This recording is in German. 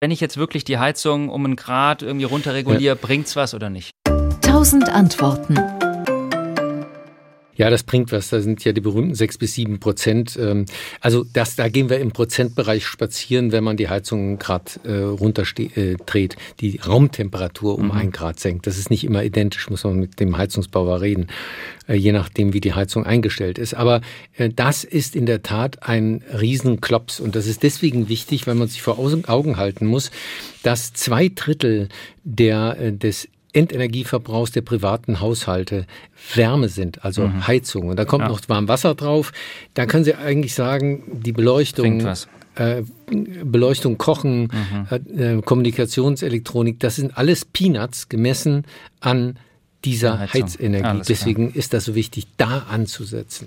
Wenn ich jetzt wirklich die Heizung um einen Grad irgendwie runterreguliere, ja. bringt's was oder nicht? Tausend Antworten. Ja, das bringt was. Da sind ja die berühmten sechs bis sieben Prozent. Ähm, also das, da gehen wir im Prozentbereich spazieren, wenn man die Heizung Grad äh, runterdreht, äh, die Raumtemperatur um mhm. ein Grad senkt. Das ist nicht immer identisch, muss man mit dem Heizungsbauer reden, äh, je nachdem, wie die Heizung eingestellt ist. Aber äh, das ist in der Tat ein Riesenklops. Und das ist deswegen wichtig, weil man sich vor Augen halten muss, dass zwei Drittel der, äh, des Endenergieverbrauchs der privaten Haushalte Wärme sind, also mhm. Heizung. Und da kommt ja. noch Warmwasser drauf. Da können Sie eigentlich sagen, die Beleuchtung, äh, Beleuchtung, Kochen, mhm. äh, Kommunikationselektronik, das sind alles Peanuts gemessen an dieser Heizenergie. Deswegen ist das so wichtig, da anzusetzen.